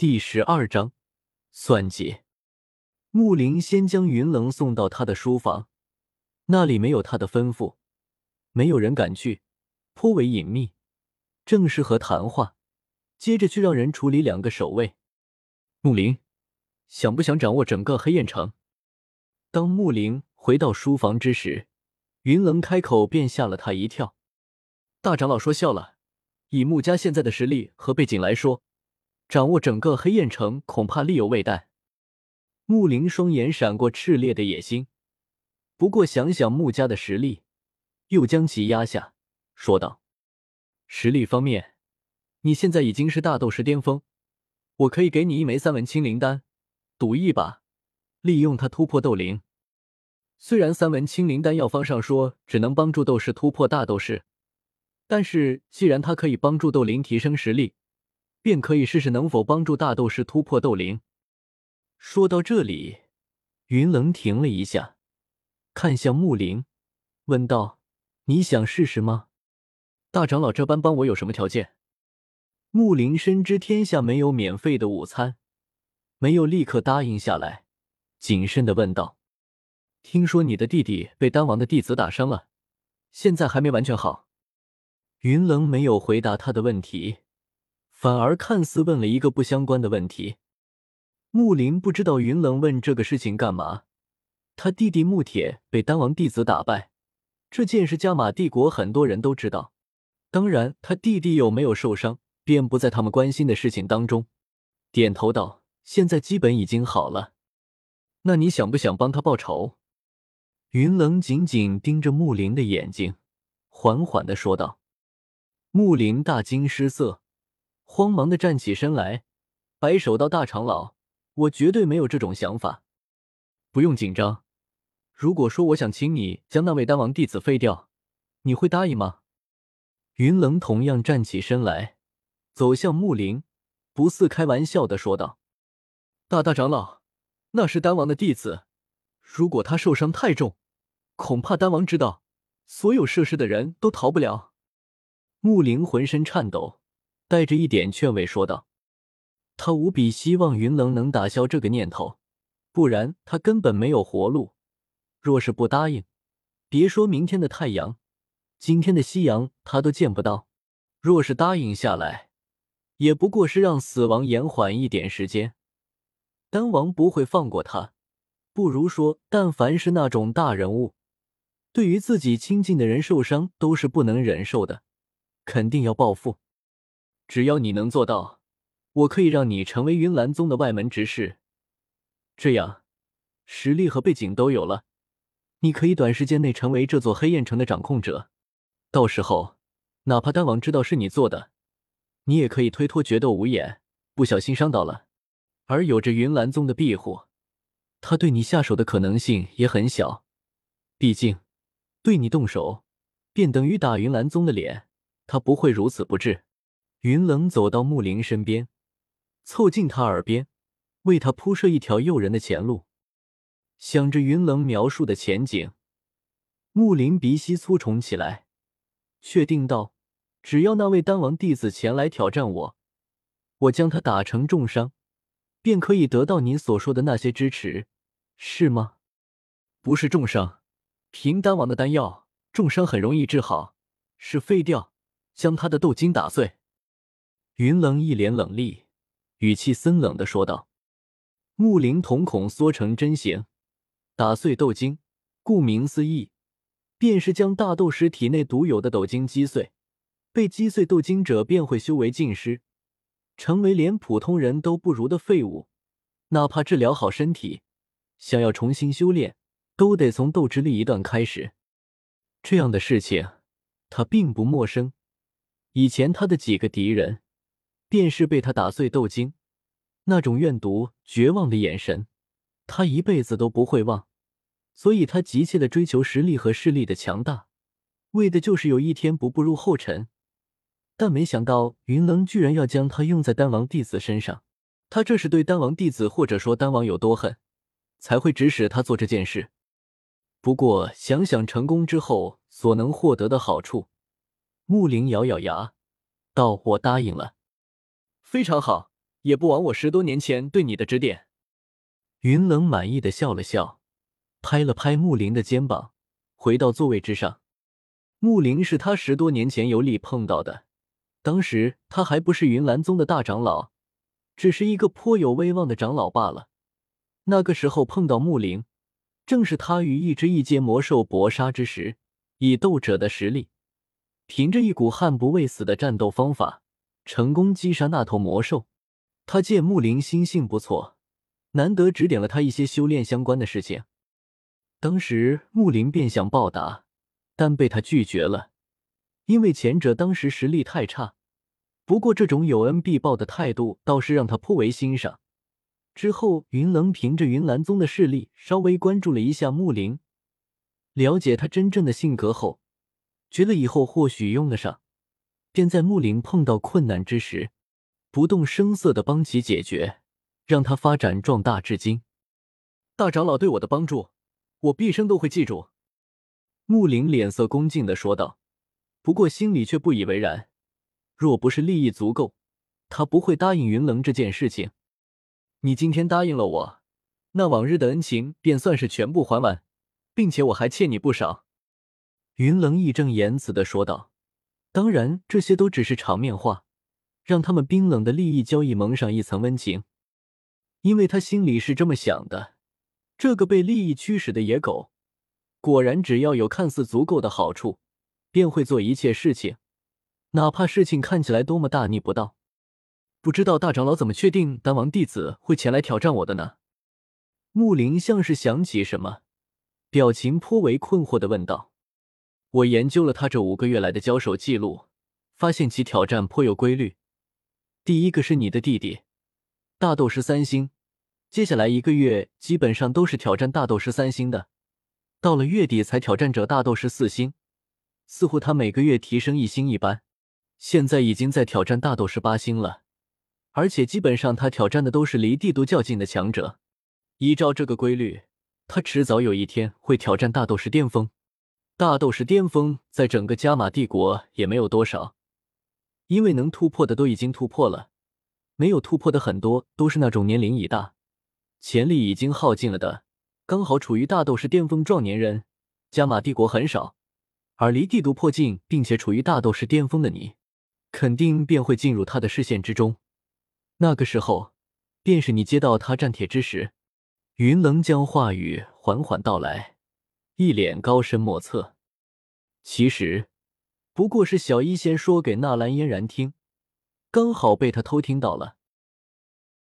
第十二章算计。木林先将云棱送到他的书房，那里没有他的吩咐，没有人敢去，颇为隐秘，正适合谈话。接着去让人处理两个守卫。木林，想不想掌握整个黑焰城？当木林回到书房之时，云棱开口便吓了他一跳。大长老说笑了，以穆家现在的实力和背景来说。掌握整个黑焰城，恐怕力有未逮。穆林双眼闪过炽烈的野心，不过想想穆家的实力，又将其压下，说道：“实力方面，你现在已经是大斗师巅峰，我可以给你一枚三文清灵丹，赌一把，利用它突破斗灵。虽然三文清灵丹药方上说只能帮助斗士突破大斗士，但是既然它可以帮助斗灵提升实力。”便可以试试能否帮助大斗士突破斗灵。说到这里，云棱停了一下，看向木林，问道：“你想试试吗？大长老这般帮我有什么条件？”木林深知天下没有免费的午餐，没有立刻答应下来，谨慎的问道：“听说你的弟弟被丹王的弟子打伤了，现在还没完全好。”云棱没有回答他的问题。反而看似问了一个不相关的问题。木林不知道云冷问这个事情干嘛。他弟弟木铁被丹王弟子打败，这件事加玛帝国很多人都知道。当然，他弟弟有没有受伤，便不在他们关心的事情当中。点头道：“现在基本已经好了。那你想不想帮他报仇？”云冷紧紧盯着木林的眼睛，缓缓的说道。木林大惊失色。慌忙的站起身来，摆手道：“大长老，我绝对没有这种想法，不用紧张。如果说我想请你将那位丹王弟子废掉，你会答应吗？”云冷同样站起身来，走向木林，不似开玩笑的说道：“大大长老，那是丹王的弟子，如果他受伤太重，恐怕丹王知道，所有涉事的人都逃不了。”木林浑身颤抖。带着一点劝慰说道：“他无比希望云冷能打消这个念头，不然他根本没有活路。若是不答应，别说明天的太阳，今天的夕阳他都见不到。若是答应下来，也不过是让死亡延缓一点时间。丹王不会放过他。不如说，但凡是那种大人物，对于自己亲近的人受伤，都是不能忍受的，肯定要报复。”只要你能做到，我可以让你成为云岚宗的外门执事。这样，实力和背景都有了，你可以短时间内成为这座黑焰城的掌控者。到时候，哪怕丹王知道是你做的，你也可以推脱决斗无眼，不小心伤到了。而有着云岚宗的庇护，他对你下手的可能性也很小。毕竟，对你动手，便等于打云岚宗的脸，他不会如此不智。云冷走到木林身边，凑近他耳边，为他铺设一条诱人的前路。想着云冷描述的前景，木林鼻息粗重起来，确定道：“只要那位丹王弟子前来挑战我，我将他打成重伤，便可以得到你所说的那些支持，是吗？”“不是重伤，凭丹王的丹药，重伤很容易治好，是废掉，将他的斗筋打碎。”云冷一脸冷厉，语气森冷的说道：“木灵瞳孔缩成针形，打碎斗晶。顾名思义，便是将大斗师体内独有的斗晶击碎。被击碎斗晶者便会修为尽失，成为连普通人都不如的废物。哪怕治疗好身体，想要重新修炼，都得从斗之力一段开始。这样的事情，他并不陌生。以前他的几个敌人。”便是被他打碎斗晶，那种怨毒、绝望的眼神，他一辈子都不会忘。所以，他急切的追求实力和势力的强大，为的就是有一天不步入后尘。但没想到，云棱居然要将他用在丹王弟子身上。他这是对丹王弟子，或者说丹王有多恨，才会指使他做这件事。不过，想想成功之后所能获得的好处，木灵咬咬牙，道：“我答应了。”非常好，也不枉我十多年前对你的指点。云冷满意的笑了笑，拍了拍木林的肩膀，回到座位之上。木林是他十多年前游历碰到的，当时他还不是云岚宗的大长老，只是一个颇有威望的长老罢了。那个时候碰到木林，正是他与一只异阶魔兽搏杀之时，以斗者的实力，凭着一股悍不畏死的战斗方法，成功击杀那头魔兽。他见木林心性不错。难得指点了他一些修炼相关的事情，当时木林便想报答，但被他拒绝了，因为前者当时实力太差。不过这种有恩必报的态度倒是让他颇为欣赏。之后，云棱凭着云岚宗的势力，稍微关注了一下木林，了解他真正的性格后，觉得以后或许用得上，便在木林碰到困难之时，不动声色的帮其解决。让他发展壮大至今，大长老对我的帮助，我毕生都会记住。木林脸色恭敬的说道，不过心里却不以为然。若不是利益足够，他不会答应云棱这件事情。你今天答应了我，那往日的恩情便算是全部还完，并且我还欠你不少。云棱义正言辞的说道，当然这些都只是场面话，让他们冰冷的利益交易蒙上一层温情。因为他心里是这么想的：这个被利益驱使的野狗，果然只要有看似足够的好处，便会做一切事情，哪怕事情看起来多么大逆不道。不知道大长老怎么确定丹王弟子会前来挑战我的呢？木林像是想起什么，表情颇为困惑的问道：“我研究了他这五个月来的交手记录，发现其挑战颇有规律。第一个是你的弟弟。”大斗师三星，接下来一个月基本上都是挑战大斗师三星的，到了月底才挑战者大斗师四星。似乎他每个月提升一星一般，现在已经在挑战大斗师八星了，而且基本上他挑战的都是离帝都较近的强者。依照这个规律，他迟早有一天会挑战大斗师巅峰。大斗士巅峰在整个加玛帝国也没有多少，因为能突破的都已经突破了。没有突破的很多都是那种年龄已大、潜力已经耗尽了的，刚好处于大斗士巅峰壮年人。加玛帝国很少，而离帝都迫近并且处于大斗士巅峰的你，肯定便会进入他的视线之中。那个时候，便是你接到他战帖之时。云棱将话语缓缓道来，一脸高深莫测。其实，不过是小医仙说给纳兰嫣然听。刚好被他偷听到了，